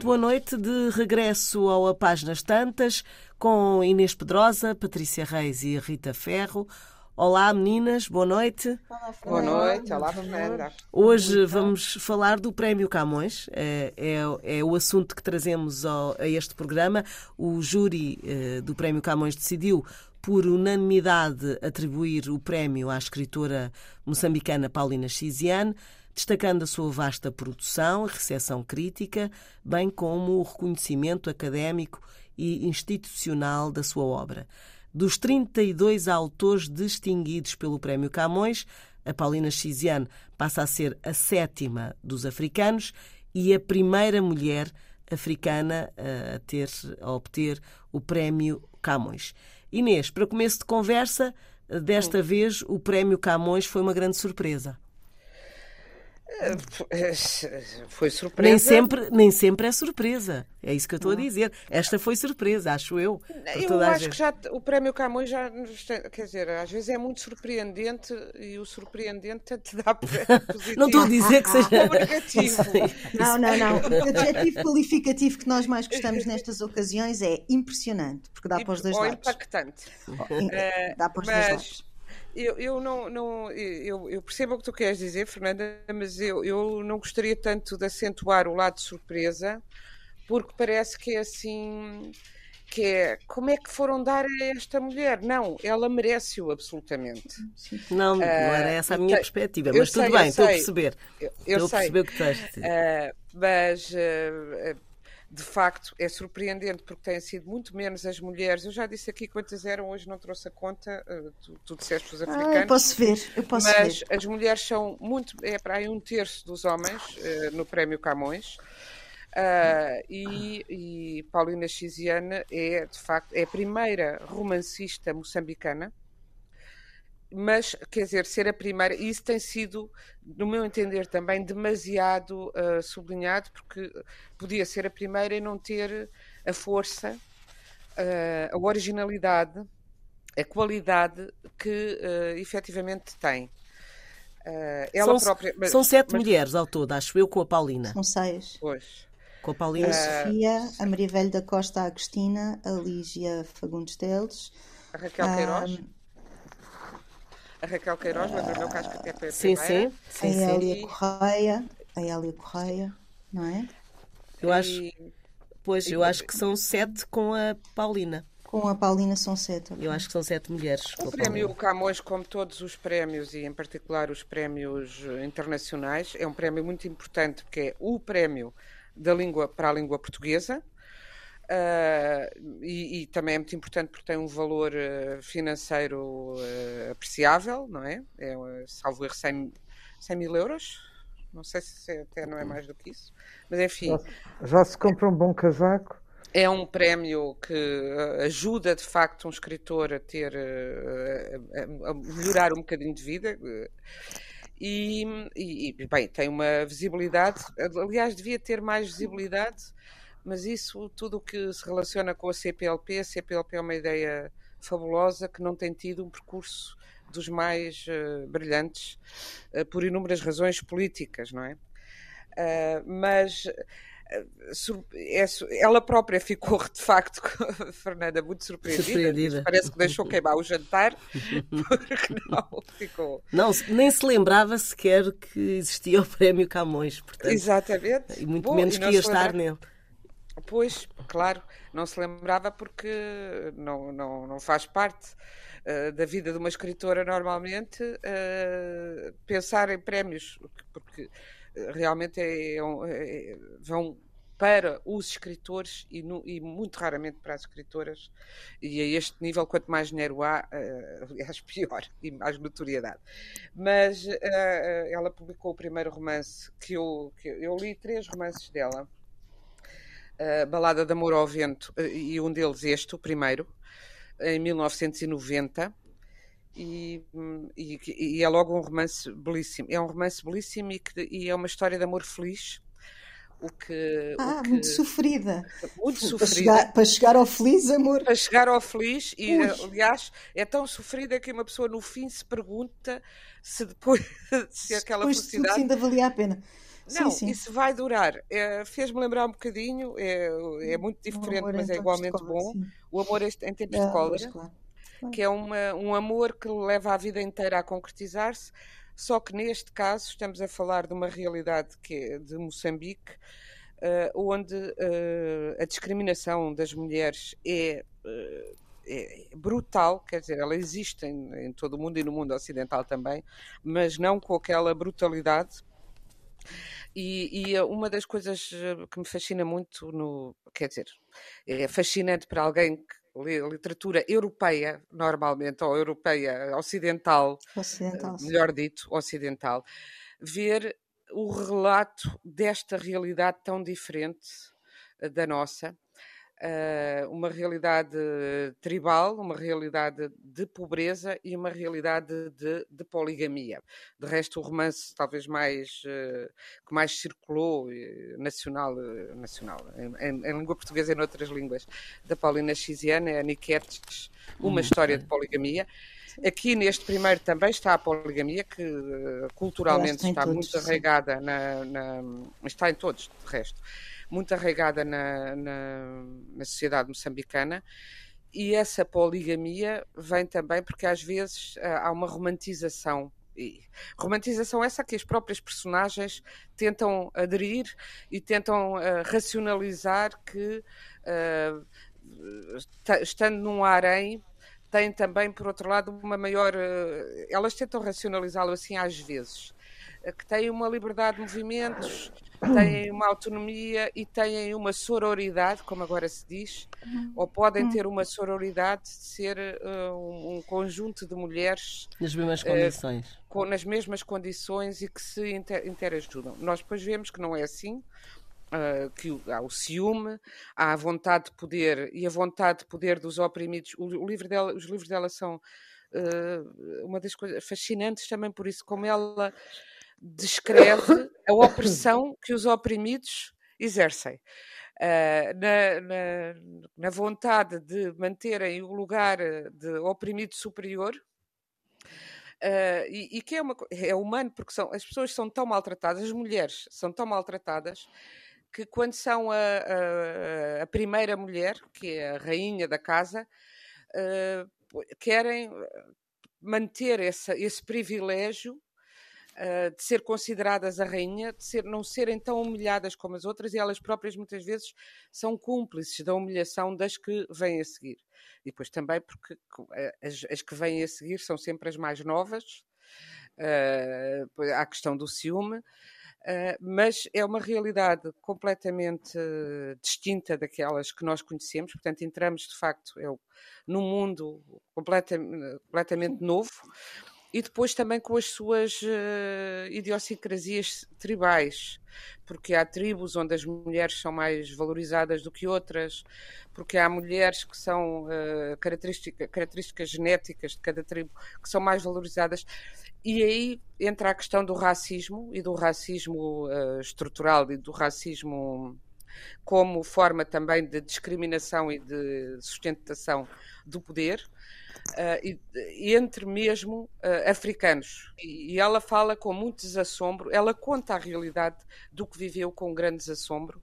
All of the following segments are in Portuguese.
Muito boa noite, de regresso ao A Páginas Tantas, com Inês Pedrosa, Patrícia Reis e Rita Ferro. Olá, meninas, boa noite. Olá, boa noite, olá, Fernanda. Hoje vamos falar do Prémio Camões, é, é, é o assunto que trazemos ao, a este programa. O júri eh, do Prémio Camões decidiu, por unanimidade, atribuir o prémio à escritora moçambicana Paulina Chiziane destacando a sua vasta produção e recepção crítica, bem como o reconhecimento académico e institucional da sua obra. Dos 32 autores distinguidos pelo Prémio Camões, a Paulina Chiziane passa a ser a sétima dos africanos e a primeira mulher africana a, ter, a obter o Prémio Camões. Inês, para começo de conversa, desta vez o Prémio Camões foi uma grande surpresa. Foi surpresa. Nem sempre, nem sempre é surpresa. É isso que eu estou a dizer. Esta foi surpresa, acho eu. Eu acho que já o Prémio Camões já quer dizer, às vezes é muito surpreendente e o surpreendente te dá positivo. Não estou a dizer que seja negativo. Não, não, não. O adjetivo qualificativo que nós mais gostamos nestas ocasiões é impressionante, porque dá para os dois ou lados. impactante. Dá para os dois lados. Eu, eu não, não eu, eu, percebo o que tu queres dizer, Fernanda, mas eu, eu não gostaria tanto de acentuar o lado de surpresa, porque parece que é assim que é como é que foram dar a esta mulher? Não, ela merece-o absolutamente. Não, não era ah, essa a minha uh, perspectiva, mas tudo sei, bem, estou a perceber. Eu, eu estou sei. a perceber o que estás a dizer. Uh, mas uh, de facto é surpreendente porque têm sido muito menos as mulheres. Eu já disse aqui quantas eram, hoje não trouxe a conta, uh, tu, tu disseste os africanos. Ah, eu posso ver, eu posso mas ver. as mulheres são muito, é para aí um terço dos homens uh, no Prémio Camões. Uh, e, e Paulina Chiziane é, de facto, é a primeira romancista moçambicana mas quer dizer, ser a primeira, e isso tem sido, no meu entender, também demasiado uh, sublinhado, porque podia ser a primeira e não ter a força, uh, a originalidade, a qualidade que uh, efetivamente tem. Uh, ela são, própria. Mas, são sete mas... mulheres ao todo, acho eu, com a Paulina. São seis. Pois. Com a Paulina. A Sofia, a Maria Velho da Costa a Agostina, a Lígia Fagundes Teles. A Raquel Queiroz a Raquel Queiroz, lembra o meu caso que até foi a sim, primeira. Sim, sim. A Hélia Correia, a Hélia Correia, não é? Eu acho, pois, eu acho que são sete com a Paulina. Com a Paulina são sete. Eu acho que são sete mulheres. O prémio Camões, como todos os prémios, e em particular os prémios internacionais, é um prémio muito importante, porque é o prémio da língua para a língua portuguesa, Uh, e, e, também é muito importante porque tem um valor uh, financeiro uh, apreciável, não é? É, salvo erro, 100, 100 mil euros. Não sei se até não é mais do que isso. Mas enfim. Já, já se compra um bom casaco? É um prémio que ajuda de facto um escritor a ter a, a melhorar um bocadinho de vida. E, e, bem, tem uma visibilidade, aliás, devia ter mais visibilidade mas isso, tudo o que se relaciona com a CPLP, a CPLP é uma ideia fabulosa que não tem tido um percurso dos mais uh, brilhantes uh, por inúmeras razões políticas, não é? Uh, mas é, ela própria ficou de facto, Fernanda, muito surpreendida. surpreendida. Parece que deixou queimar o jantar, porque não ficou. Não, nem se lembrava sequer que existia o Prémio Camões, portanto. Exatamente. E muito Bom, menos que ia estar nele. Pois, claro, não se lembrava porque não, não, não faz parte uh, da vida de uma escritora normalmente uh, pensar em prémios, porque eh, realmente é, é, é, vão para os escritores e, no, e, muito raramente para as escritoras. E a este nível, quanto mais dinheiro há, uh, aliás, pior e mais notoriedade. Mas uh, ela publicou o primeiro romance que eu, que eu li três romances dela Balada de Amor ao Vento, eh, e um deles este, o primeiro, em 1990. E, e, e, é logo um romance belíssimo. É um romance belíssimo e, que, e é uma história de amor feliz, o que. Ah, o que... muito sofrida. Muito Para sofrida. chegar, para chegar ao feliz amor. Para chegar ao feliz, e Ui. aliás, é tão sofrida que uma pessoa no fim se pergunta se depois se aquela Depois felicidade. ainda valia a pena. Não, sim, sim. isso vai durar. É, Fez-me lembrar um bocadinho, é, é muito O diferente, mas é igualmente cólera, bom. sim. O amor em em tempos de Ah, cólera, claro. que é uma, um amor que leva a vida inteira a concretizar-se, só que neste caso estamos a falar de uma realidade que é de Moçambique, eh, onde eh, a discriminação das mulheres é, eh, é brutal, quer dizer, ela existe em, em todo o mundo e no mundo ocidental também, mas não com aquela brutalidade. E, e uma das coisas eh, que me fascina muito no, quer dizer, é fascinante para alguém que lê literatura europeia, normalmente, ou europeia ocidental, Ocidental. sim. melhor dito, ocidental, ver o relato desta realidade tão diferente eh, da nossa, eh, uma realidade tribal, uma realidade de pobreza e uma realidade de, de poligamia. De resto, o romance talvez mais eh, que mais circulou eh, nacional, nacional em, em- língua portuguesa e noutras línguas, da Paulina Chiziana, é a Niquetes, uma história de poligamia. Aqui neste primeiro também está a poligamia, que culturalmente está todos, muito arraigada na, na- está em todos, de resto, muito arraigada na, na, na sociedade moçambicana. E essa poligamia vem também porque às vezes ah, há uma romantização. E romantização essa que as próprias personagens tentam aderir e tentam ah, racionalizar que, esta- estando num harém, tem também, por outro lado, uma maior. eh, Elas tentam racionalizá-lo assim às vezes, eh, que têm uma liberdade de movimentos, têm uma autonomia e têm uma sororidade, como agora se diz, ou podem ter uma sororidade de ser eh, um, um conjunto de mulheres Nas mesmas condições. com, nas mesmas condições e que se inter, interajudam. Nós depois vemos que não é assim. ah, que há o ciúme, há a vontade de poder e a vontade de poder dos oprimidos. O, o livro dela, os livros dela são uma das coisas fascinantes também por isso, como ela descreve a opressão que os oprimidos exercem. Ah, na, na- na vontade de manterem o lugar de oprimido superior, Uh, e, e que é, uma, é humano, porque são, as pessoas são tão maltratadas, as mulheres são tão maltratadas, que quando são a, a- a primeira mulher, que é a rainha da casa, uh, querem uh, manter essa, esse privilégio uh, de ser consideradas a rainha, de ser, não serem tão humilhadas como as outras, e elas próprias muitas vezes são cúmplices da humilhação das que vêm a seguir. E depois também porque eh, as, as que vêm a seguir são sempre as mais novas, eh, há a questão do ciúme, eh, mas é uma realidade completamente eh, distinta daquelas que nós conhecemos, portanto entramos de facto é, o- num mundo completa- completamente novo, e depois também com as suas eh, idiosincrasias tribais, porque há tribos onde as mulheres são mais valorizadas do que outras, porque há mulheres que são eh, característica- características genéticas de cada tribo que são mais valorizadas, e aí entra a questão do racismo e do racismo eh, estrutural e do racismo como forma também de discriminação e de sustentação do poder. Uh, e, e entre mesmo uh, africanos. E, e ela fala com muito desassombro, ela conta a realidade do que viveu com grande desassombro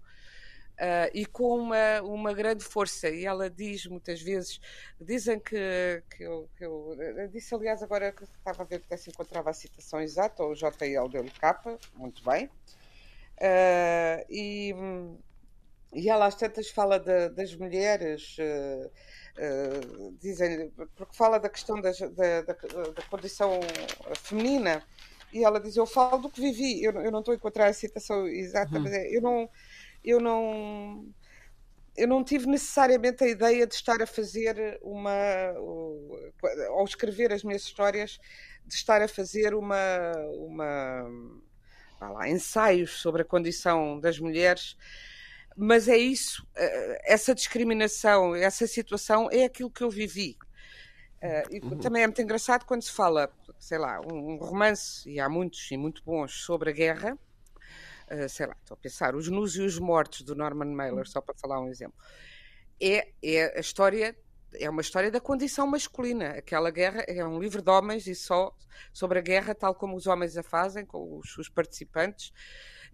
uh, e com uma, uma grande força. E ela diz muitas vezes: dizem que, que, eu, que eu. eu Disse, aliás, agora que estava a ver que se encontrava a citação exata, o JL deu-lhe capa, muito bem. Uh, e, e ela às tantas fala de, das mulheres. Uh, Uh, dizem porque fala da questão da, da, da, da, condição feminina e ela diz eu falo do que vivi eu, eu não estou a encontrar a citação exata uhum. mas é, eu não eu não eu não tive necessariamente a ideia de estar a fazer uma ao escrever as minhas histórias de estar a fazer uma uma lá, ensaios sobre a condição das mulheres mas é isso, essa discriminação, essa situação é aquilo que eu vivi. E também é muito engraçado quando se fala, sei lá, um romance, e há muitos e muito bons, sobre a guerra, uh, sei lá, estou a pensar, Os Nus e os Mortos, do Norman Mailer, só para falar um exemplo. É, é a história é uma história da condição masculina. Aquela guerra é um livro de homens e só sobre a guerra, tal como os homens a fazem, com os, os participantes.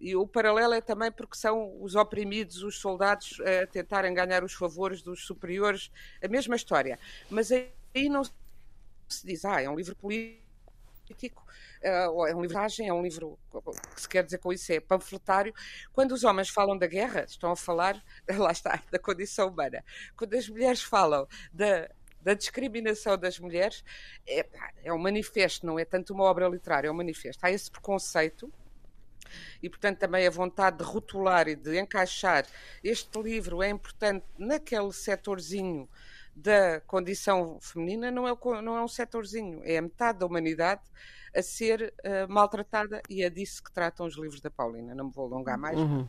E o paralelo é também porque são os oprimidos, os soldados, a tentarem ganhar os favores dos superiores, a mesma história. Mas aí não se diz, ah, é um livro político, eh, é um livro é um livro que se quer dizer com isso é panfletário. Quando os homens falam da guerra, estão a falar, lá está, da condição humana. Quando as mulheres falam da, da discriminação das mulheres, é, é um manifesto, não é tanto uma obra literária, é um manifesto. Há esse preconceito e, portanto, também a vontade de rotular e de encaixar este livro é importante naquele setorzinho da condição feminina, não é, não é um setorzinho, é a metade da humanidade a ser uh, maltratada e é disso que tratam os livros da Paulina. Não me vou alongar mais. Uhum.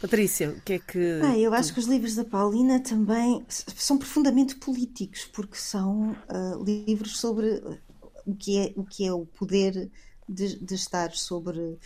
Patrícia, o que é que. Ah, eu acho que os livros da Paulina também são profundamente políticos, porque são uh, livros sobre o que, é, o que é o poder de, de estar sobre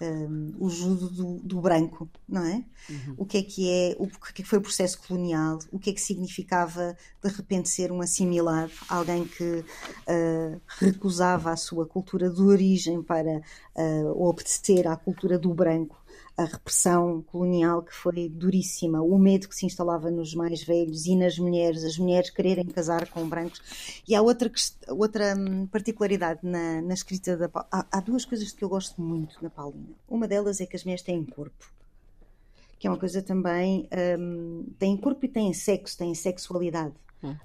um, o judo do, do, branco, não é? Uhum. O que é que é, o que, é que foi o processo colonial, o que é que significava de repente ser um assimilado, alguém que uh, recusava a sua cultura de origem para uh, obedecer à cultura do branco a repressão colonial que foi duríssima, o medo que se instalava nos mais velhos e nas mulheres, as mulheres quererem casar com brancos. E há outra, outra hum, particularidade na, na escrita da há, há duas coisas que eu gosto muito na Paulina. Uma delas é que as mulheres têm corpo que é uma coisa também. Um, têm corpo e têm sexo, têm sexualidade.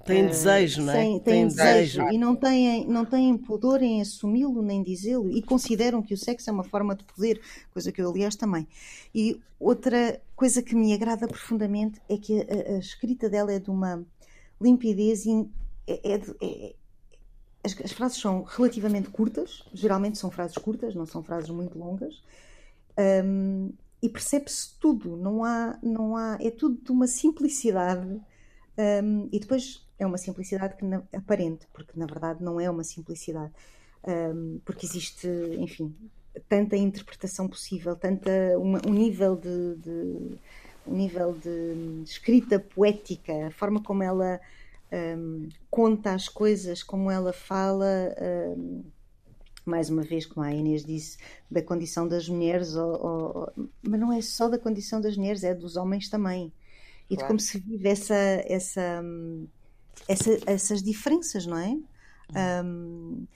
Tem desejo, não é? Tem, tem desejo. E não têm, não têm pudor em assumi-lo nem dizê-lo. E consideram que o sexo é uma forma de poder, coisa que eu, aliás, também. E outra coisa que me agrada profundamente é que a, a escrita dela é de uma limpidez. In, é, é, é, as, as, frases são relativamente curtas, geralmente são frases curtas, não são frases muito longas. Um, e percebe-se tudo, não há, não há, é tudo de uma simplicidade um, e depois é uma simplicidade que na, aparente, porque na verdade não é uma simplicidade, um, porque existe, enfim, tanta interpretação possível, tanta uma, um nível de, de, um nível de escrita poética, a forma como ela um, conta as coisas, como ela fala mais uma vez, como a Inês disse, da condição das mulheres, ou, ou, mas não é só da condição das mulheres, é dos homens também e claro. de como se vive essa, essa, essa, essas diferenças, não é? Um,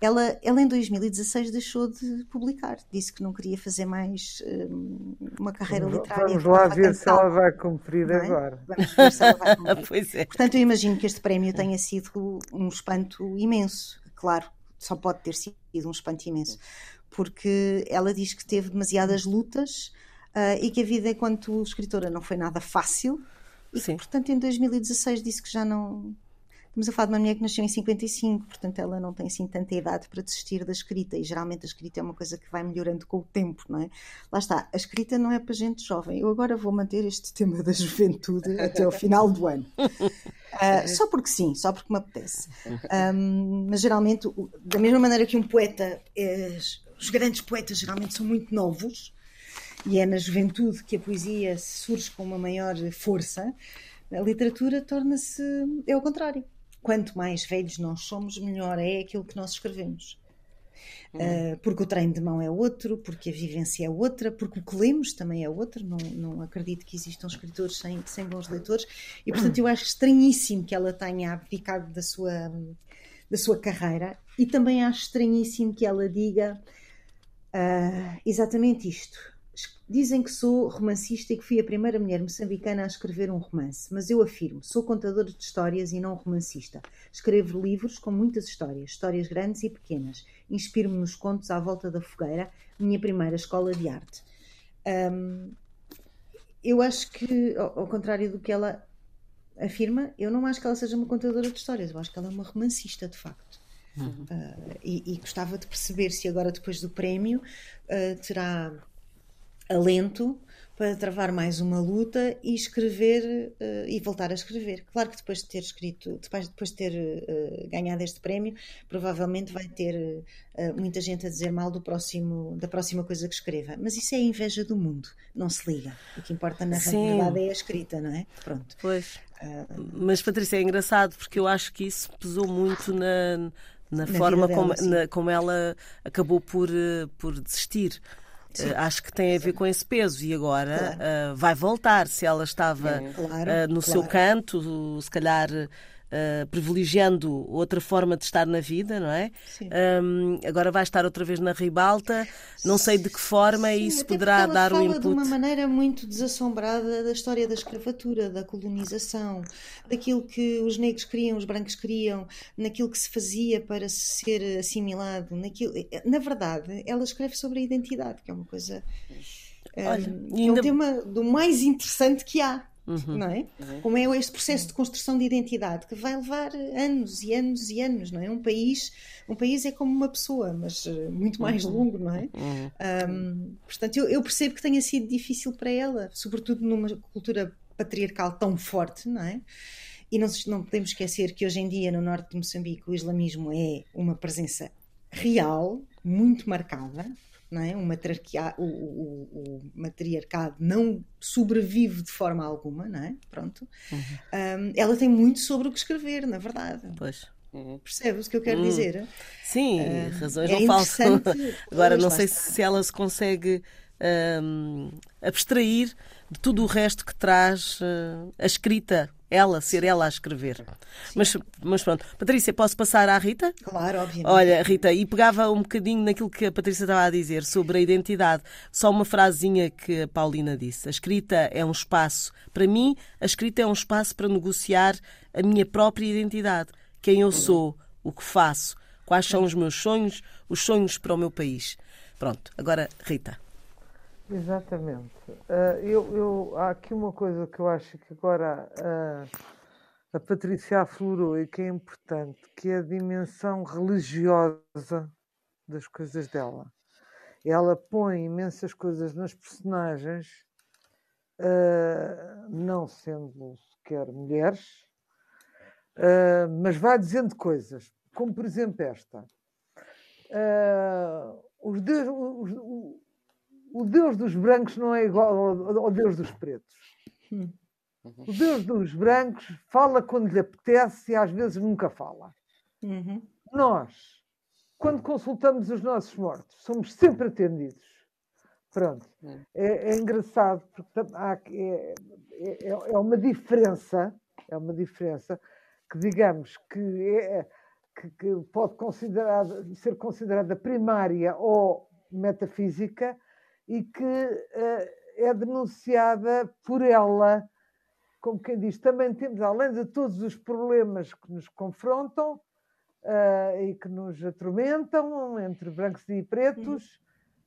ela, ela em 2016 deixou de publicar, disse que não queria fazer mais um, uma carreira vamos, literária. Vamos lá ver se ela vai cumprir é? agora. Vamos ver se ela vai cumprir. pois é. Portanto, eu imagino que este prémio tenha sido um espanto imenso. Claro, só pode ter sido um espanto imenso, porque ela diz que teve demasiadas lutas uh, e que a vida enquanto escritora não foi nada fácil. E que, portanto, em 2016 disse que já não. Estamos a falar de uma mulher que nasceu em 55, portanto, ela não tem assim tanta idade para desistir da escrita. E geralmente a escrita é uma coisa que vai melhorando com o tempo, não é? Lá está, a escrita não é para gente jovem. Eu agora vou manter este tema da juventude até ao final do ano. Uh, só porque sim, só porque me apetece. Um, mas geralmente, da mesma maneira que um poeta, é, os grandes poetas geralmente são muito novos, e é na juventude que a poesia surge com uma maior força, a literatura torna-se. é ao contrário. Quanto mais velhos nós somos, melhor é aquilo que nós escrevemos. Uh, porque o treino de mão é outro, porque a vivência é outra, porque o que lemos também é outro. Não, não acredito que existam escritores sem, sem bons leitores, e portanto eu acho estranhíssimo que ela tenha abdicado da sua, da sua carreira, e também acho estranhíssimo que ela diga uh, exatamente isto Dizem que sou romancista e que fui a primeira mulher moçambicana a escrever um romance, mas eu afirmo, sou contadora de histórias e não romancista. Escrevo livros com muitas histórias, histórias grandes e pequenas. Inspiro-me nos contos à volta da fogueira, minha primeira escola de arte. Um, eu acho que, ao, contrário do que ela afirma, eu não acho que ela seja uma contadora de histórias, eu acho que ela é uma romancista, de facto. Uhum. Uh, e, e, gostava de perceber se agora, depois do prémio, uh, terá alento para travar mais uma luta e escrever uh, e voltar a escrever. Claro que depois de ter escrito, depois, depois de ter uh, ganhado este prémio, provavelmente vai ter uh, muita gente a dizer mal do próximo, da próxima coisa que escreva. Mas isso é a inveja do mundo, não se liga. O que importa na Sim. realidade é a escrita, não é? Pronto. Pois. Mas Patrícia, é engraçado porque eu acho que isso pesou muito na, na, na forma dela, como, na, como ela acabou por, por desistir. Uh, acho que tem a ver com esse peso e agora claro. uh, vai voltar. Se ela estava claro, uh, no claro. seu canto, se calhar uh, privilegiando outra forma de estar na vida, não é? Um, agora vai estar outra vez na ribalta, não sei de que forma Sim, isso poderá dar o input. de uma maneira muito desassombrada da história da escravatura, da colonização, daquilo que os negros queriam, os brancos queriam, naquilo que se fazia para ser assimilado, naquilo... na verdade, ela escreve sobre a identidade, que é uma coisa Olha, um, ainda... é um tema do mais interessante que há. Uhum. Não é? Uhum. Como é este processo de construção de identidade que vai levar anos e anos e anos, não é? Um país, um país é como uma pessoa, mas eh, muito mais uhum. longo, não é? Um, uhum. portanto, eu, eu, percebo que tenha sido difícil para ela, sobretudo numa cultura patriarcal tão forte, não é? E não, não podemos esquecer que hoje em dia no norte de Moçambique o islamismo é uma presença real, muito marcada, não é? o, o, o, o, matriarcado não sobrevive de forma alguma, não é? Pronto. Uhum. Um, ela tem muito sobre o que escrever, na verdade. Pois. Uhum. Percebes o que eu quero uhum. dizer? Sim, razões é não faltam. Agora, não sei se ela se consegue um, abstrair de tudo o resto que traz uh, a escrita ela, ser ela a escrever. Mas, mas pronto. Patrícia, posso passar à Rita? Claro, obviamente. Olha, Rita, e pegava um bocadinho naquilo que a Patrícia estava a dizer sobre a identidade. Só uma frasinha que a Paulina disse. A escrita é um espaço. Para mim, a escrita é um espaço para negociar a minha própria identidade. Quem eu sou, o que faço, quais são os meus sonhos, os sonhos para o meu país. Pronto, agora, Rita. Exatamente. Uh, eu, eu, há aqui uma coisa que eu acho que agora uh, a Patrícia aflorou e que é importante, que é a dimensão religiosa das coisas dela. Ela põe imensas coisas nas personagens, uh, não sendo sequer mulheres, mas vai dizendo coisas, como por exemplo esta. os, deus, os, o Deus dos brancos não é igual ao, Deus dos pretos. Hum. O Deus dos brancos fala quando lhe apetece e às vezes nunca fala. Uhum. Nós, quando consultamos os nossos mortos, somos sempre atendidos. Pronto. É, é engraçado porque há, é, é, é, uma diferença, é uma diferença que digamos que, é, que, que pode ser considerada primária ou metafísica, e que uh, é denunciada por ela, como quem diz, também temos, além de todos os problemas que nos confrontam uh, e que nos atormentam entre brancos e pretos,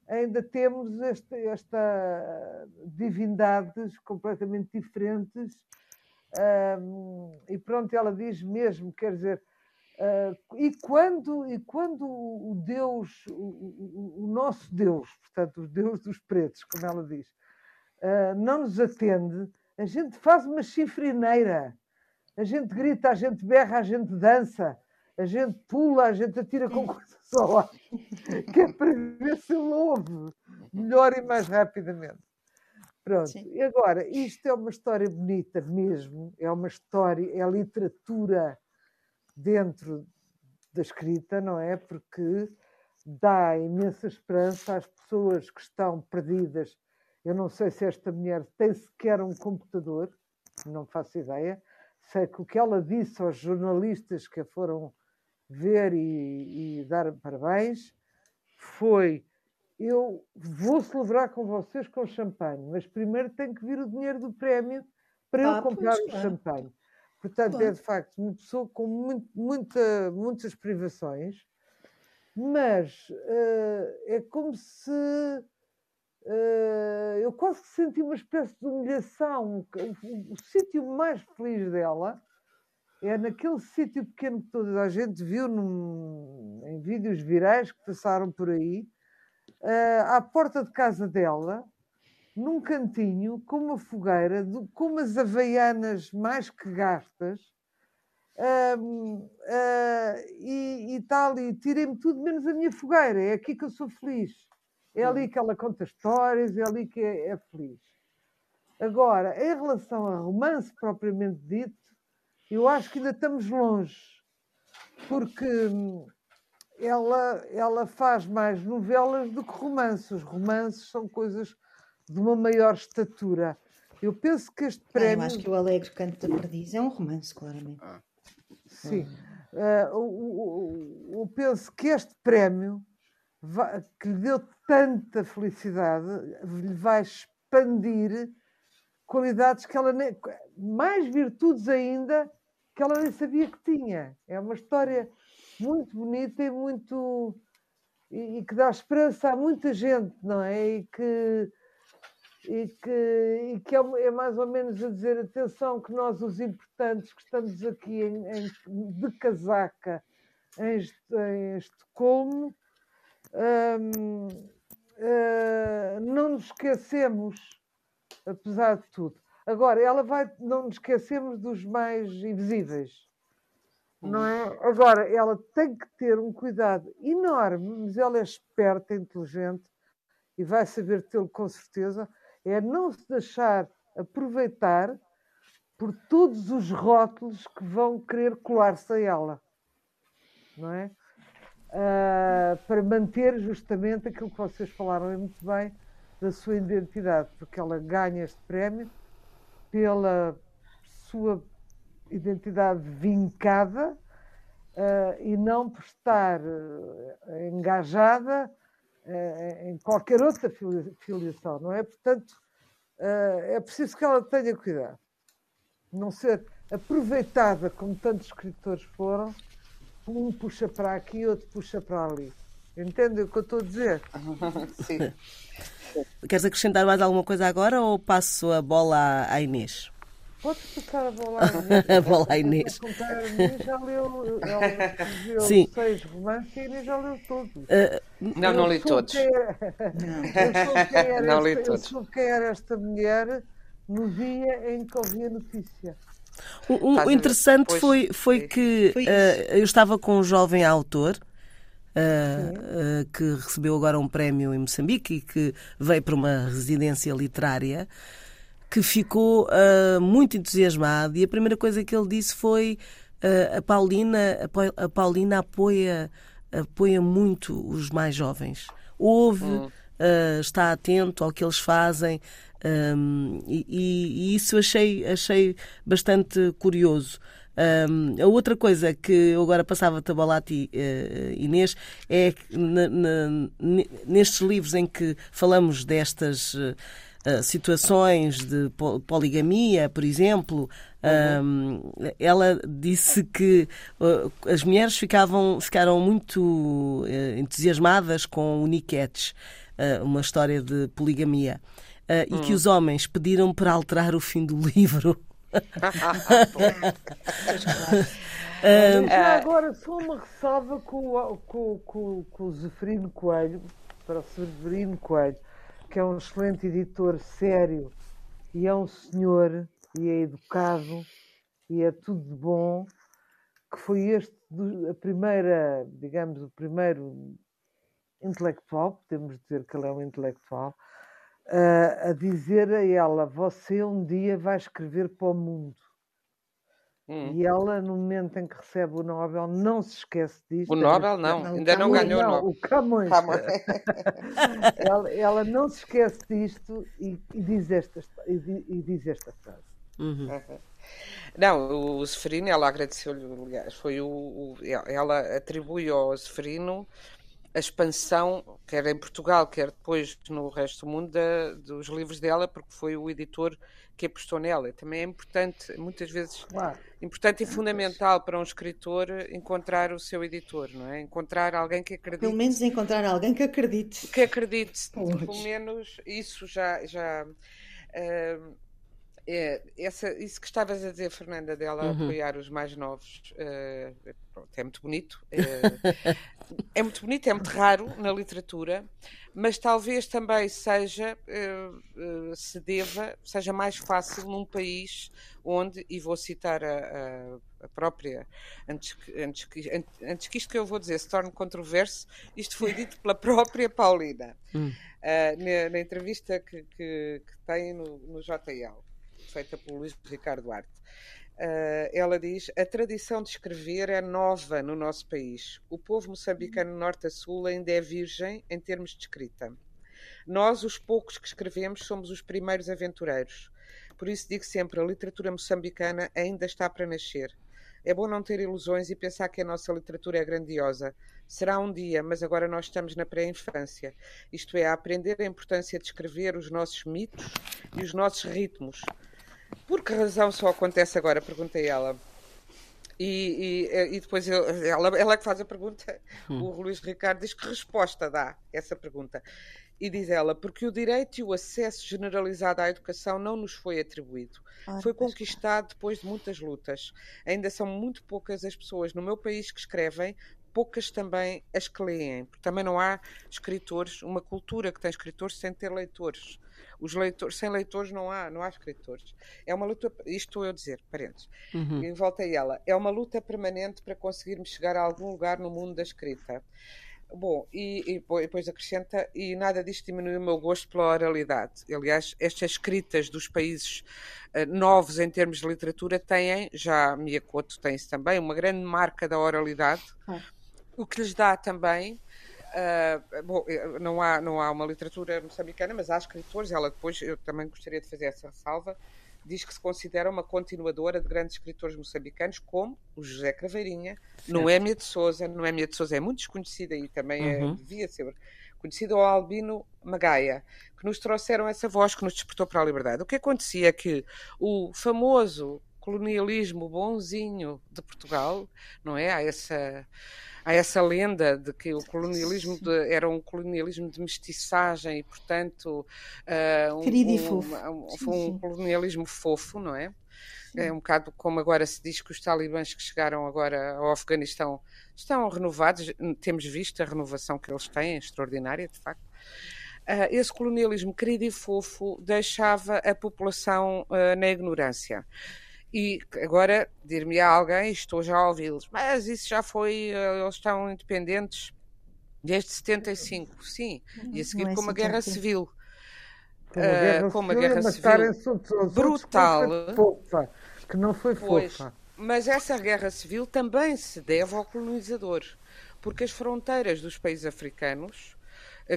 ainda temos este, esta divindades completamente diferentes. Um, e pronto, ela diz mesmo, quer dizer, Uh, e, quando, e quando o Deus, o, o, o, nosso Deus, portanto, o Deus dos pretos, como ela diz, uh, não nos atende, a gente faz uma chifrineira, a gente grita, a gente berra, a gente dança, a gente pula, a gente atira com coisas ao ar, que é para ver se ele ouve melhor e mais rapidamente. Pronto, Sim. e agora, isto é uma história bonita mesmo, é uma história, é literatura dentro da escrita, não é? Porque dá imensa esperança às pessoas que estão perdidas. Eu não sei se esta mulher tem sequer um computador, não faço ideia. Sei que o que ela disse aos jornalistas que a foram ver e, e dar parabéns foi: Eu vou celebrar com vocês com champanhe, mas primeiro tem que vir o dinheiro do prémio para ah, eu comprar o champanhe. Portanto, Bom. é de facto uma pessoa com muito, muita, muitas privações, mas uh, é como se uh, eu quase que senti uma espécie de humilhação. O, o, o sítio mais feliz dela é naquele sítio pequeno que toda a gente viu num, em vídeos virais que passaram por aí, uh, à porta de casa dela, num cantinho com uma fogueira, com umas havaianas mais que gastas, uh, uh, e, e tal, e tirei-me tudo menos a minha fogueira. É aqui que eu sou feliz. É ali que ela conta histórias, é ali que é, é feliz. Agora, em relação a romance propriamente dito, eu acho que ainda estamos longe, porque hum, ela, ela faz mais novelas do que romances. Os romances são coisas de uma maior estatura. Eu penso que este prémio. Ah, eu acho que o Alegre Canto da Perdiz é um romance, claramente. Ah. Sim. Uh, eu penso que este prémio, que lhe deu tanta felicidade, lhe vai expandir qualidades que ela nem. mais virtudes ainda que ela nem sabia que tinha. É uma história muito bonita e muito. e, e que dá esperança a muita gente, não é? E que e que, e que é, é, mais ou menos a dizer: atenção, que nós, os importantes, que estamos aqui em, em, de casaca em, em Estocolmo, hum, uh, não nos esquecemos, apesar de tudo. Agora, ela vai, não nos esquecemos dos mais invisíveis. Não é? Agora, ela tem que ter um cuidado enorme, mas ela é esperta, inteligente e vai saber tê-lo com certeza é não se deixar aproveitar por todos os rótulos que vão querer colar-se a ela, não é? Uh, para manter justamente aquilo que vocês falaram muito bem da sua identidade, porque ela ganha este prémio pela sua identidade vincada uh, e não por estar uh, engajada em qualquer outra filiação, não é? Portanto, eh, é preciso que ela tenha cuidado. Não ser aproveitada como tantos escritores foram, um puxa para aqui, outro puxa para ali. Entende o que eu estou a dizer? Sim. Queres acrescentar mais alguma coisa agora ou passo a bola à Inês? Podes passar a bola à Inês. a bola à Inês. Já leu, ela Sim. seis romances e a Inês já leu todos. Uh, não, não li todos. É- não. não li todos. Eu soube quem era esta mulher no dia em que ouvi a notícia. O, o interessante foi, foi que foi uh, eu estava com um jovem autor uh, uh, que recebeu agora um prémio em Moçambique e que veio para uma residência literária que ficou muito entusiasmado e a primeira coisa que ele disse foi a Paulina a Paulina apoia apoia muito os mais jovens ouve hum. está atento ao que eles fazem um, e, e, isso achei, achei bastante curioso. Um, a outra coisa que eu agora passava-te a bola a ti, uh, Inês, é que nestes livros em que falamos destas uh, situações de poligamia, por exemplo, uhum. um, ela disse que uh, as mulheres ficavam, ficaram muito entusiasmadas com o Niquetes, uma história de poligamia uh, hum. e que hum. os homens pediram para alterar o fim do livro. um, Já agora, só uma ressalva com, com, com, com o Zeferino Coelho, para o Zeferino Coelho, que é um excelente editor sério e é um senhor e é educado e é tudo de bom, que foi este a primeira, digamos, o primeiro intelectual, podemos dizer que ele é um intelectual, a dizer a ela: Você um dia vai escrever para o mundo. Hum. E ela, no momento em que recebe o Nobel, não se esquece disto. O Nobel não, não ainda não ganhou não, o Camões. Camões. ela, ela, não se esquece disto e, e diz, esta, e, e diz esta frase. Uhum. Não, o Seferino, ela agradeceu-lhe, aliás, foi o, o, ela atribui ao Seferino a expansão, quer em Portugal, quer depois no resto do mundo, da, dos livros dela, porque foi o editor que apostou nela. Também é importante, muitas vezes, claro. importante e fundamental para um escritor encontrar o seu editor, não é? Encontrar alguém que acredite. Pelo menos encontrar alguém que acredite. Que acredite. Pelo menos isso já. já uh, É, essa, isso que estavas a dizer, Fernanda, dela uhum. apoiar os mais novos, uh, pronto, é muito bonito. Uh, é muito bonito, é muito raro na literatura, mas talvez também seja, uh, se deva, seja mais fácil num país onde, e vou citar a, a, a própria, antes que, antes, que, antes que isto que eu vou dizer se torne controverso, isto foi dito pela própria Paulina, hum. na, na, entrevista que, que, que tem no, no JL feita pelo Luís Ricardo Duarte. Uh, ela diz: a tradição de escrever é nova no nosso país. O povo moçambicano norte a sul ainda é virgem em termos de escrita. Nós, os poucos que escrevemos, somos os primeiros aventureiros. Por isso digo sempre: a literatura moçambicana ainda está para nascer. É bom não ter ilusões e pensar que a nossa literatura é grandiosa. Será um dia, mas agora nós estamos na pré-infância. Isto é, a aprender a importância de escrever os nossos mitos e os nossos ritmos por que razão só acontece agora? Perguntei ela. E, e, e depois eu, ela, ela é que faz a pergunta. Hum. O Luís Ricardo diz que resposta dá essa pergunta. E diz ela, porque o direito e o acesso generalizado à educação não nos foi atribuído. Ah, foi conquistado depois de muitas lutas. Ainda são muito poucas as pessoas no meu país que escrevem, poucas também as que leem. Porque também não há escritores, uma cultura que tem escritores sem ter leitores. Os leitores, sem leitores não há, não há escritores. É uma luta, isto estou eu a dizer, parentes. Uhum. E volta a ela. É uma luta permanente para conseguirmos chegar a algum lugar no mundo da escrita. Bom, e, e, depois acrescenta, e nada disto diminui o meu gosto pela oralidade. Aliás, estas escritas dos países uh, novos em termos de literatura têm, já Miyakoto tem isso também, uma grande marca da oralidade, ah. o que lhes dá também Uh, bom, eh, não há, não há uma literatura moçambicana, mas há escritores. Ela depois, eu também gostaria de fazer essa salva, diz que se considera uma continuadora de grandes escritores moçambicanos, como o José Craveirinha, certo. Noémia de Souza. Noémia de Souza é muito desconhecida e também é, uhum. é, devia ser conhecida, o Albino Magaia, que nos trouxeram essa voz que nos despertou para a liberdade. O que acontecia é que o famoso colonialismo bonzinho de Portugal, não é? Há essa há essa lenda de que o colonialismo de, era um colonialismo de mestiçagem e, portanto, uh, um, Querido e fofo. Um, um, um colonialismo fofo, não é? É um bocado como agora se diz que os talibãs que chegaram agora ao Afeganistão estão renovados. Temos visto a renovação que eles têm, extraordinária, de facto. Uh, esse colonialismo querido e fofo deixava a população uh, na ignorância. E agora dir-me a alguém, estou já a ouvi-los, mas isso já foi, eh, eles estão independentes desde 75, sim, e a seguir é com uma guerra civil. Com uma guerra, uh, com uma guerra civil brutal. Que não foi fofa. Mas essa guerra civil também se deve ao colonizador, porque as fronteiras dos países africanos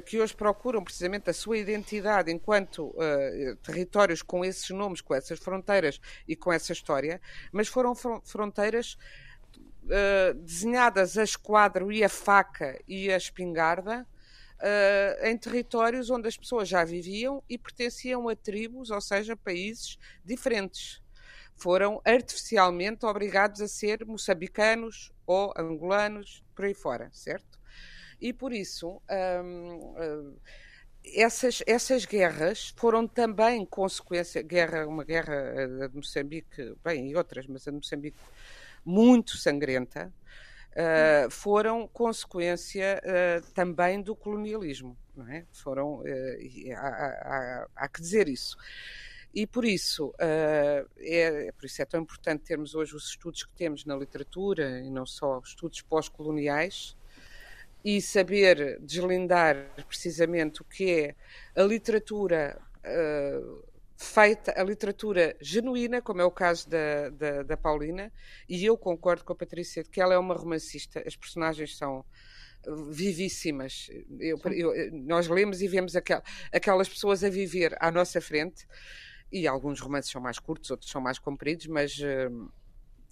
que hoje procuram precisamente a sua identidade enquanto uh, territórios com esses nomes, com essas fronteiras e com essa história, mas foram fronteiras uh, desenhadas a esquadro e a faca e a espingarda. Uh, em territórios onde as pessoas já viviam e pertenciam a tribos, ou seja, países diferentes. Foram artificialmente obrigados a ser moçambicanos ou angolanos, por aí fora, certo? E por isso. Hum, hum, essas, essas guerras foram também consequência, guerra, uma guerra eh, de Moçambique, bem, e outras, mas a de Moçambique muito sangrenta, uh, foram consequência uh, também do colonialismo, não é? Foram, uh, há, há, há, que dizer isso. E por isso, é, por isso é tão importante termos hoje os estudos que temos na literatura, e não só estudos pós-coloniais, e saber deslindar precisamente o que é a literatura uh, feita, a literatura genuína, como é o caso da, da, da, Paulina, e eu concordo com a Patrícia de que ela é uma romancista, as personagens são vivíssimas. Eu, eu, nós lemos e vemos aquel, aquelas pessoas a viver à nossa frente, e alguns romances são mais curtos, outros são mais compridos, mas. Uh, eh,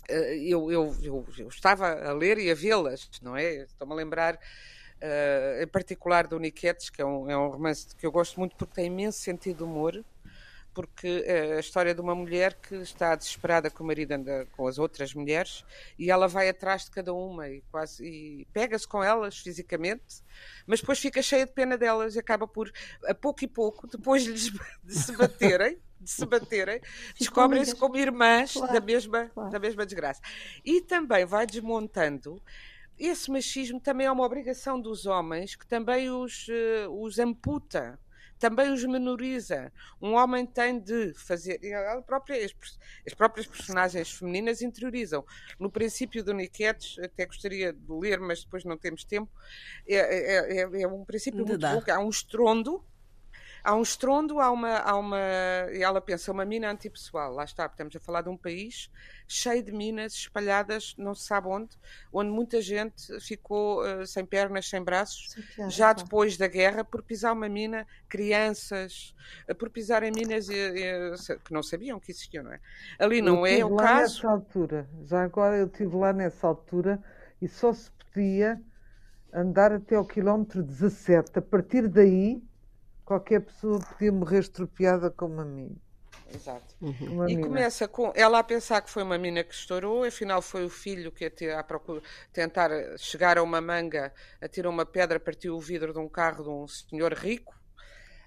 eu, eu, eu, eu, estava a ler e a vê-las, não é? Estou-me a lembrar, uh, em particular, do Niquetes, que é um, é um romance que eu gosto muito porque tem imenso sentido de humor, porque é a história de uma mulher que está desesperada que o marido anda com as outras mulheres e ela vai atrás de cada uma e quase e pega-se com elas fisicamente, mas depois fica cheia de pena delas e acaba por, a pouco e pouco, depois de, de se baterem. De se baterem, descobrem-se como irmãs claro, da, mesma, claro. da mesma desgraça. E também vai desmontando esse machismo também é uma obrigação dos homens que também os, uh, os amputa também os menoriza. Um homem tem de fazer. Própria, as, as, próprias personagens femininas interiorizam. No princípio do Niquetes, até gostaria de ler, mas depois não temos tempo, é, é, é, é um princípio muito bom. Há um estrondo há um estrondo, há uma, há uma. E ela pensa, uma mina antipessoal. Lá está, estamos a falar de um país cheio de minas espalhadas, não se sabe onde, onde muita gente ficou uh, sem pernas, sem braços, Sim, já depois da guerra, por pisar uma mina, crianças, uh, por pisarem minas e, e, que não sabiam que existiam, não é? Ali não eu é o caso. Nessa altura, já agora eu estive lá nessa altura e só se podia andar até ao quilómetro 17. A partir daí qualquer pessoa podia morrer estropiada como a mim. Exato. Uhum. E mina. começa com ela a pensar que foi uma mina que estourou, afinal foi o filho que ia a procura, tentar chegar a uma manga, atirou uma pedra, partiu o vidro de um carro de um senhor rico.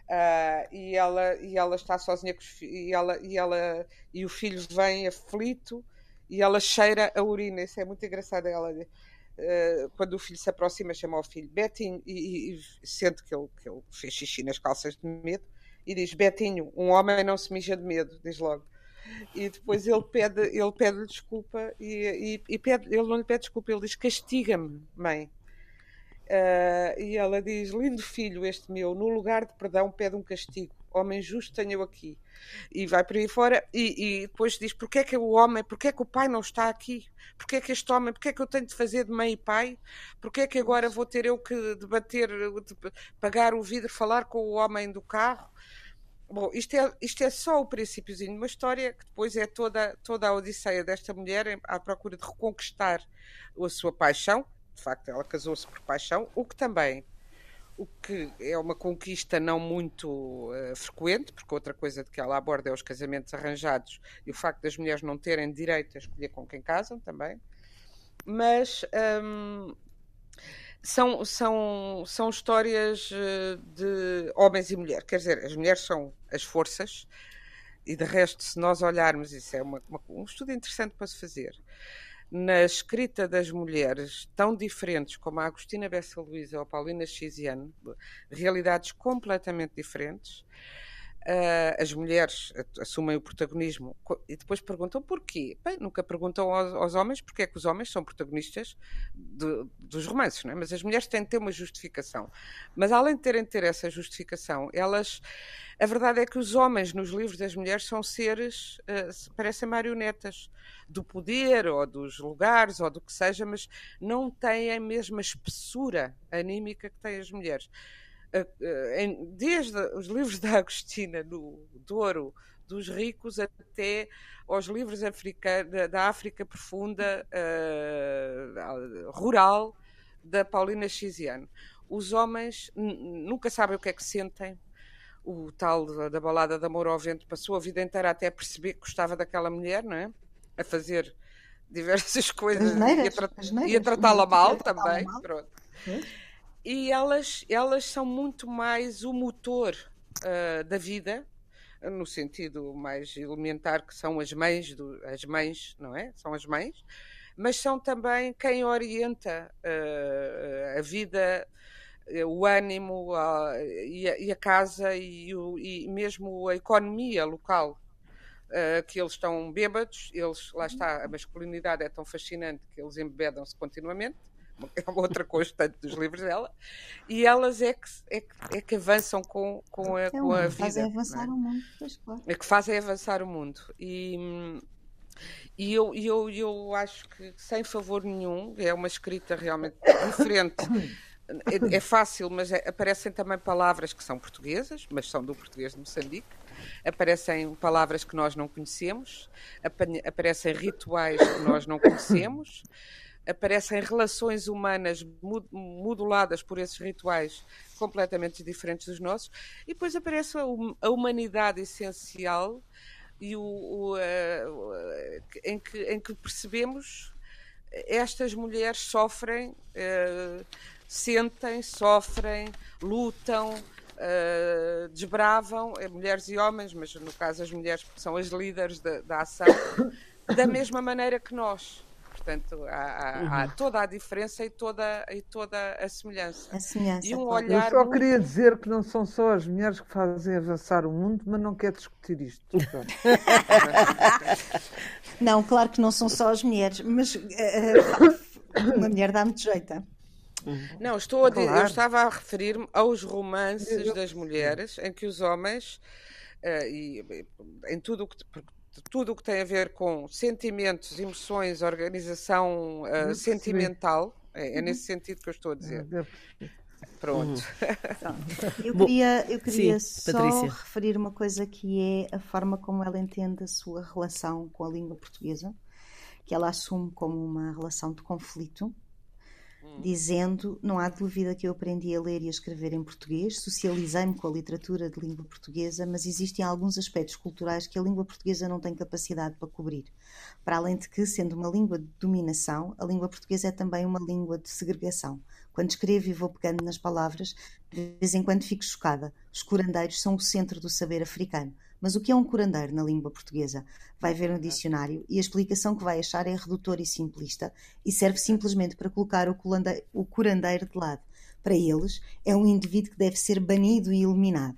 Uh, e, ela, e ela está sozinha com os, e, ela, e, ela, e o filho vem aflito e ela cheira a urina. Isso é muito engraçado. Ela, Uh, quando o filho se aproxima, chama o filho Betinho e, e, sente que ele, que ele fez xixi nas calças de medo e diz: Betinho, um homem não se mija de medo, diz logo. E depois ele pede, ele pede desculpa e, e, e pede, ele não lhe pede desculpa, ele diz: Castiga-me, mãe. Uh, e ela diz: Lindo filho, este meu, no lugar de perdão, pede um castigo. Homem justo tenho aqui e vai por aí fora e, e, depois diz porque é que o homem, porque é que o pai não está aqui? Porque é que este homem, porque é que eu tenho de fazer de mãe e pai? Porque é que agora vou ter eu que debater, de pagar o vidro, falar com o homem do carro? Bom, isto é, isto é só o princípiozinho de uma história que depois é toda, toda a odisseia desta mulher à procura de reconquistar a sua paixão. De facto, ela casou-se por paixão, o que também o que é uma conquista não muito uh, frequente, porque outra coisa de que ela aborda é os casamentos arranjados e o facto das mulheres não terem direito a escolher com quem casam também. Mas um, são, são, são histórias eh, de homens e mulheres, quer dizer, as mulheres são as forças, e de resto, se nós olharmos, isso é uma, uma, um estudo interessante para se fazer na escrita das mulheres tão diferentes como a Agostina Bessa Luísa ou a Paulina Xiziane, realidades completamente diferentes, Uh, as mulheres assumem o protagonismo e depois perguntam porquê. Bem, nunca perguntam aos, aos homens porque é que os homens são protagonistas de, dos romances, não é? mas as mulheres têm de ter uma justificação. Mas além de terem de ter essa justificação, elas. A verdade é que os homens nos livros das mulheres são seres, uh, parecem marionetas do poder ou dos lugares ou do que seja, mas não têm a mesma espessura anímica que têm as mulheres desde os livros da Agostina, do Douro, dos ricos, até aos livros africana, da África profunda, uh, rural, da Paulina Xiziane. Os homens nunca sabem o que é que sentem. O tal da, da balada de amor ao vento passou a vida inteira até perceber que gostava daquela mulher, não é? A fazer diversas coisas e a, tra a tratá-la mal também. Mal. Pronto e elas, elas são muito mais o motor uh, da vida, no sentido mais elementar que são as mães, do, as mães, não é? São as mães, mas são também quem orienta uh, a vida, o ânimo e, a, e, a, casa e, o, e, mesmo a economia local. Uh, que eles estão bêbados, eles, lá está, a masculinidade é tão fascinante que eles embebedam-se continuamente, é uma outra constante dos livros dela, e elas é que, é que, é que avançam com, com, a, é com a vida. Fazem avançar é? o mundo, pois claro. É que fazem avançar o mundo. E, e eu, eu, eu acho que sem favor nenhum, é uma escrita realmente diferente. É, é fácil, mas é, aparecem também palavras que são portuguesas, mas são do português de Moçambique. Aparecem palavras que nós não conhecemos, aparecem rituais que nós não conhecemos aparecem relações humanas moduladas por esses rituais completamente diferentes dos nossos, e depois aparece a humanidade essencial e o, o uh, em, que, em que percebemos estas mulheres sofrem, uh, sentem, sofrem, lutam, uh, desbravam, mulheres e homens, mas no caso as mulheres, porque são as líderes da, da ação, da mesma maneira que nós. Portanto, há, há, há, toda a diferença e toda, e toda a semelhança. A semelhança. E um olhar Eu só muito... queria dizer que não são só as mulheres que fazem avançar o mundo, mas não quero discutir isto. não, claro que não são só as mulheres, mas uh, uma mulher dá muito jeito. Não, estou a claro. eu estava a referir-me aos romances eu... das mulheres em que os homens, uh, e, em tudo o que tudo o que tem a ver com sentimentos, emoções, organização uh, sentimental. É, é, nesse uhum. sentido que eu estou a dizer. Pronto. Uhum. Eu queria, eu queria Sim, só Patrícia. referir uma coisa que é a forma como ela entende a sua relação com a língua portuguesa, que ela assume como uma relação de conflito dizendo: Não há dúvida que eu aprendi a ler e a escrever em português, socializei-me com a literatura de língua portuguesa, mas existem alguns aspectos culturais que a língua portuguesa não tem capacidade para cobrir. Para além de que, sendo uma língua de dominação, a língua portuguesa é também uma língua de segregação. Quando escrevo e vou pegando nas palavras, de vez em quando fico chocada. Os curandeiros são o centro do saber africano. Mas o que é um curandeiro na língua portuguesa? Vai ver no dicionário e a explicação que vai achar é redutora e simplista e serve simplesmente para colocar o curandeiro de lado. Para eles, é um indivíduo que deve ser banido e eliminado.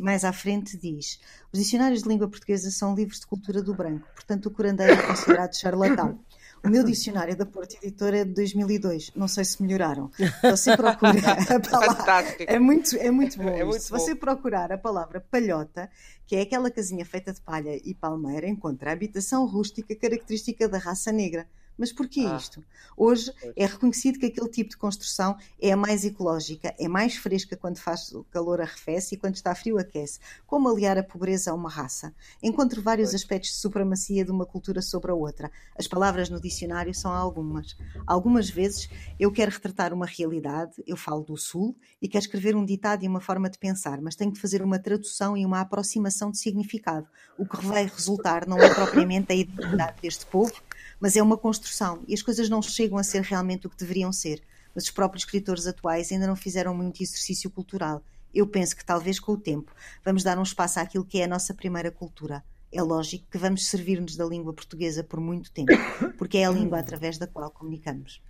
Mais à frente diz: os dicionários de língua portuguesa são livros de cultura do branco, portanto, o curandeiro é considerado charlatão. O meu dicionário da Porta Editora é de 2002. Não sei se melhoraram. Você procura a palavra. É muito, é muito bom. É muito se você procurar a palavra palhota, que é aquela casinha feita de palha e palmeira, encontra a habitação rústica característica da raça negra. Mas porquê ah. isto? Hoje é reconhecido que aquele tipo de construção é a mais ecológica, é mais fresca quando faz calor arrefece e quando está frio aquece. Como aliar a pobreza a uma raça? Encontro vários aspectos de supremacia de uma cultura sobre a outra. As palavras no dicionário são algumas. Algumas vezes eu quero retratar uma realidade, eu falo do Sul e quero escrever um ditado e uma forma de pensar, mas tenho que fazer uma tradução e uma aproximação de significado. O que vai resultar não é propriamente a identidade deste povo, mas é uma construção e as coisas não chegam a ser realmente o que deveriam ser. Mas os próprios escritores atuais ainda não fizeram muito exercício cultural. Eu penso que talvez com o tempo vamos dar um espaço àquilo que é a nossa primeira cultura. É lógico que vamos servir-nos da língua portuguesa por muito tempo, porque é a língua através da qual comunicamos.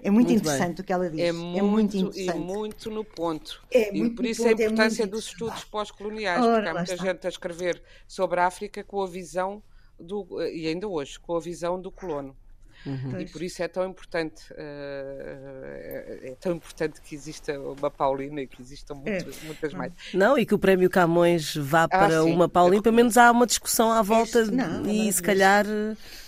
É muito, muito interessante bem. o que ela diz. É muito, é muito interessante. E muito no ponto. É e por isso ponto, a é importância é dos estudos pós-coloniais, porque há muita gente a escrever sobre a África com a visão do, e ainda hoje, com a visão do colono. Uhum. E por isso é tão importante uh, é tão importante que exista uma Paulina e que existam muitas, é. muitas mais. Não, e que o Prémio Camões vá ah, para sim, uma Paulina, pelo menos há uma discussão à volta não, e não, se calhar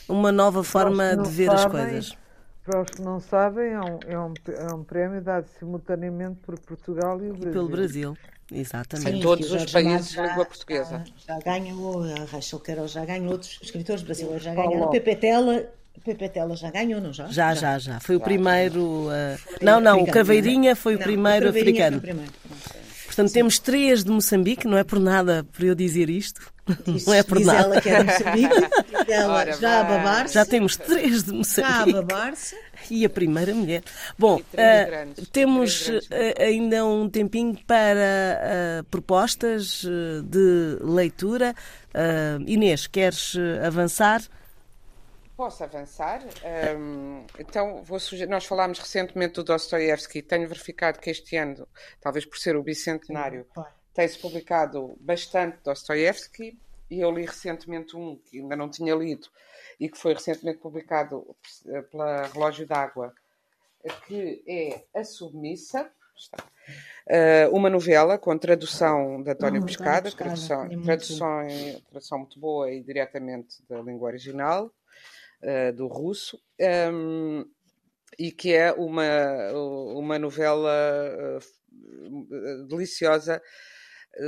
uma nova forma de ver as coisas. Para os que não sabem, é um, é um, é um prémio dado simultaneamente por Portugal e o Brasil. E pelo Brasil. Exatamente. Em todos os países de língua portuguesa. Já, já ganhou, a Rachel Carol já ganhou, outros escritores brasileiros já ganharam. Pepe Tela, Pepe Tela já ganhou, não já? Já, já, já. Foi o primeiro. Uh... Não, não, o Caveirinha foi o não, primeiro o africano. Foi o primeiro. Portanto, Sim. temos três de Moçambique, não é por nada por eu dizer isto. Diz, não é por diz nada. ela que é de Moçambique, ela Ora, já a babar-se. Já temos três de Moçambique. Já a babar-se. E a primeira mulher. Bom, uh, grandes, temos uh, ainda um tempinho para uh, propostas de leitura. Inês, queres avançar? Posso avançar? Um, então, vou sugerir. Nós falámos recentemente do Dostoiévski. Tenho verificado que este ano, talvez por ser o bicentenário, tem-se publicado bastante Dostoiévski. E eu li recentemente um que ainda não tinha lido e que foi recentemente publicado pela Relógio d'Água, que é A Submissa. Uh, uma novela com tradução de António oh, Pescada, tradução, é tradução, tradução muito boa e diretamente da língua original uh, do russo, um, e que é uma, uma novela uh, deliciosa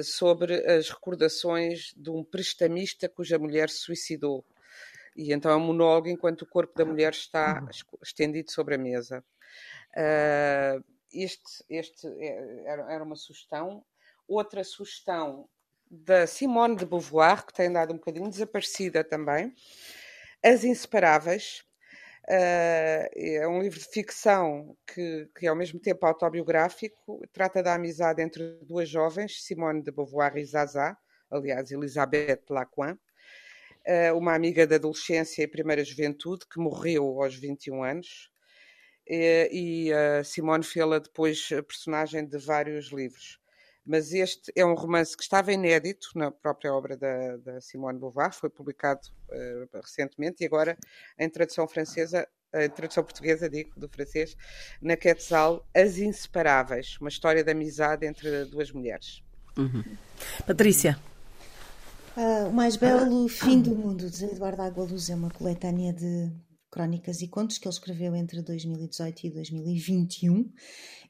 sobre as recordações de um prestamista cuja mulher se suicidou. E então é um monólogo enquanto o corpo da mulher está uhum. estendido sobre a mesa. Uh, este este era, era uma sugestão. Outra sugestão da Simone de Beauvoir, que tem andado um bocadinho desaparecida também, as Inseparáveis, Uh, é um livro de ficção que, que, ao mesmo tempo autobiográfico, trata da amizade entre duas jovens, Simone de Beauvoir e Zaza, aliás, Elisabeth Lacoin, uh, uma amiga da adolescência e primeira juventude que morreu aos 21 anos. Uh, e Simone fê-la depois personagem de vários livros mas este é um romance que estava inédito na própria obra da, da Simone Beauvoir, foi publicado uh, recentemente e agora em tradução francesa, em tradução portuguesa, digo, do francês, na Quetzal, As Inseparáveis, uma história de amizade entre duas mulheres. Uhum. Patrícia. Uh, o mais belo fim do mundo de Eduardo Água Luz é uma coletânea de crónicas e contos que ele escreveu entre 2018 e 2021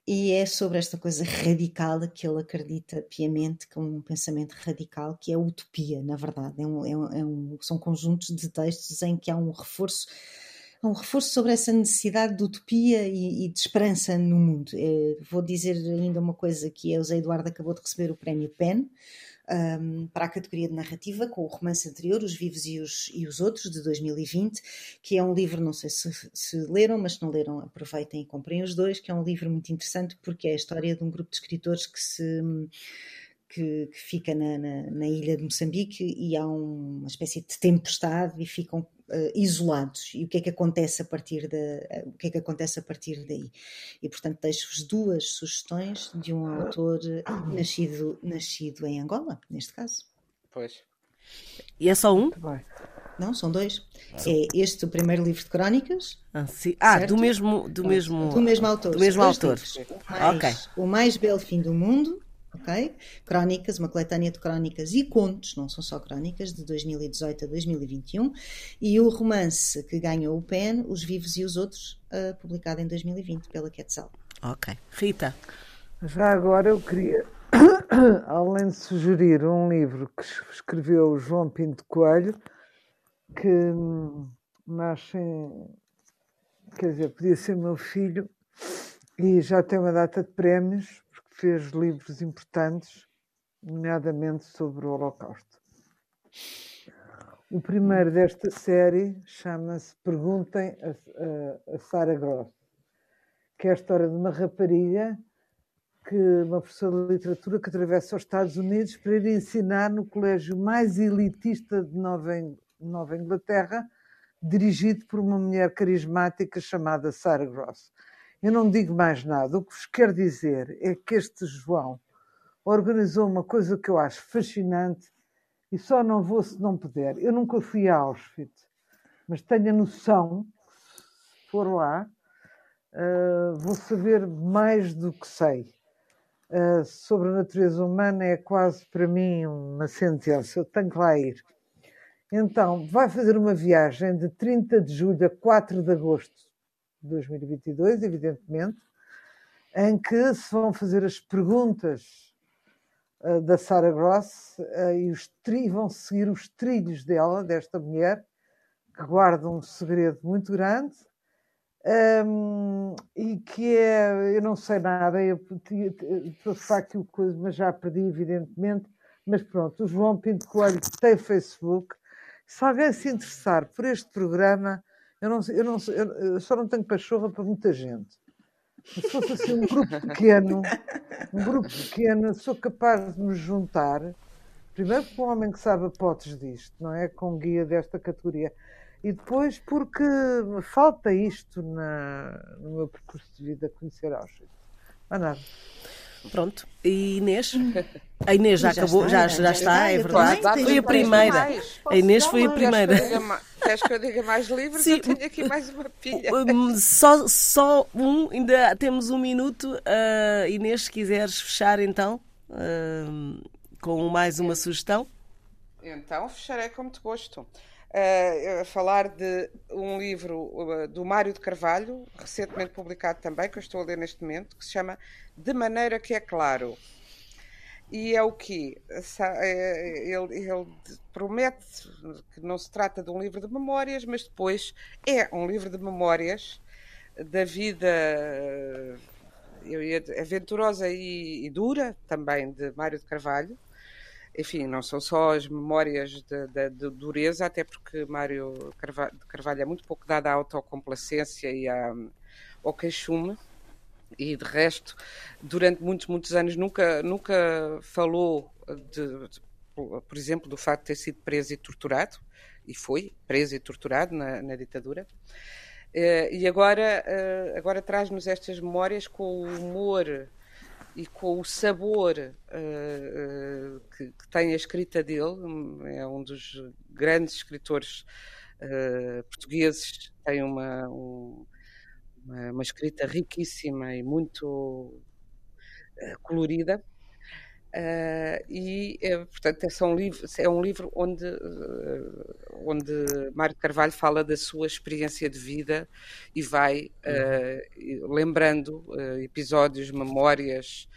e é sobre esta coisa radical que ele acredita piamente, que é um pensamento radical, que é utopia, na verdade. É um, é um, é um, são conjuntos de textos em que há um reforço um reforço sobre essa necessidade de utopia e, e de esperança no mundo. É, vou dizer ainda uma coisa que é o Zé Eduardo acabou de receber o prémio PEN um, para a categoria de narrativa, com o romance anterior, Os Vivos e os, e os Outros, de 2020, que é um livro, não sei se, se leram, mas se não leram, aproveitem e comprem os dois, que é um livro muito interessante porque é a história de um grupo de escritores que se que, que, fica na, na, na, ilha de Moçambique e há um, uma espécie de tempestade e ficam uh, isolados. E o que é que acontece a partir da uh, o que é que acontece a partir daí? E portanto deixo-vos duas sugestões de um autor nascido nascido em Angola neste caso. Pois. E é só um? Não são dois. É este o primeiro livro de crónicas. Ah, ah do mesmo do mesmo do mesmo autor. Do mesmo autor. mais, okay. o mais belo fim do mundo ok? Crónicas, uma coletânea de crónicas e contos, não são só crónicas, de 2018 a 2021, e o romance que ganhou o PEN, Os Vivos e os Outros, uh, publicado em 2020 pela Quetzal. Ok. Rita. Já agora eu queria, além de sugerir um livro que escreveu João Pinto Coelho, que nasce, quer dizer, podia ser meu filho, e já tem uma data de prémios, fez livros importantes, nomeadamente sobre o Holocausto. O primeiro desta série chama-se Perguntem a, a, a Sarah Gross, que é a história de uma rapariga, que, uma professora de literatura que atravessa os Estados Unidos para ir ensinar no colégio mais elitista de Nova, Nova Inglaterra, dirigido por uma mulher carismática chamada Sarah Gross. Eu não digo mais nada. O que vos quero dizer é que este João organizou uma coisa que eu acho fascinante e só não vou se não puder. Eu nunca fui a Auschwitz, mas tenho a noção se for lá uh, vou saber mais do que sei. Uh, sobre a natureza humana é quase para mim uma sentença. Eu tenho que lá ir. Então, vai fazer uma viagem de 30 de julho a 4 de agosto 2022, evidentemente, em que se vão fazer as perguntas uh, da Sarah Gross uh, e os vão seguir os trilhos dela, desta mulher, que guarda um segredo muito grande um, e que é, eu não sei nada, eu trouxe aqui coisa, mas já perdi, evidentemente. Mas pronto, o João Pinto Coelho tem Facebook. Se alguém se interessar por este programa, eu, não, eu, não, eu só não tenho pachorra para muita gente. Se fosse assim um grupo pequeno, um grupo pequeno, sou capaz de me juntar, primeiro com um homem que sabe apotes disto, não é? Com guia desta categoria. E depois porque falta isto na, no meu percurso de vida, conhecer Auschwitz. Não nada. Pronto. E Inês? A Inês já, já acabou, está, já, já, já, está, é verdade. Foi a primeira. A Inês foi a primeira. Queres que eu diga mais livros? Sim. Eu tenho aqui mais uma pilha. Só, só um, ainda temos um minuto. Uh, Inês, se quiseres fechar então uh, com mais uma sugestão. Então, fecharei com muito gosto. Uh, falar de um livro uh, do Mário de Carvalho, recentemente publicado também, que eu estou a ler neste momento, que se chama De Maneira que é Claro. E é o que? É, ele, ele, promete que não se trata de um livro de memórias, mas depois é um livro de memórias da vida aventurosa e, e, dura também de Mário de Carvalho enfim, não são só as memórias da dureza, até porque Mário Carvalho, Carvalho é muito pouco dado à autocomplacência e à, ao queixume, e de resto, durante muitos, muitos anos nunca, nunca falou, de, de, por exemplo, do facto de ter sido preso e torturado, e foi preso e torturado na, na ditadura. Uh, e agora, uh, agora traz-nos estas memórias com o humor e com o sabor que, que, tem a escrita dele. É um dos grandes escritores portugueses, tem uma, um, uma, uma, escrita riquíssima e muito colorida. Uh, e, uh, portanto, é, um livro, é um livro onde, uh, onde Mário Carvalho fala da sua experiência de vida e vai uhum. lembrando episódios, memórias,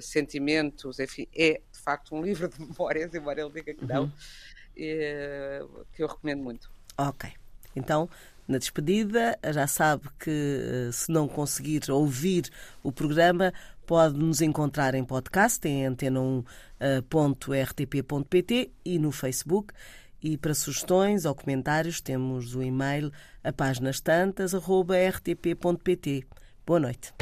sentimentos, enfim, é de facto um livro de memórias, embora ele diga que não, uhum. que eu recomendo muito. Ok, então na despedida. Já sabe que se não conseguir ouvir o programa, Pode nos encontrar em podcast, em antena1.rtp.pt eh, e no Facebook. E para sugestões ou comentários temos o e-mail a páginas tantas. Boa noite.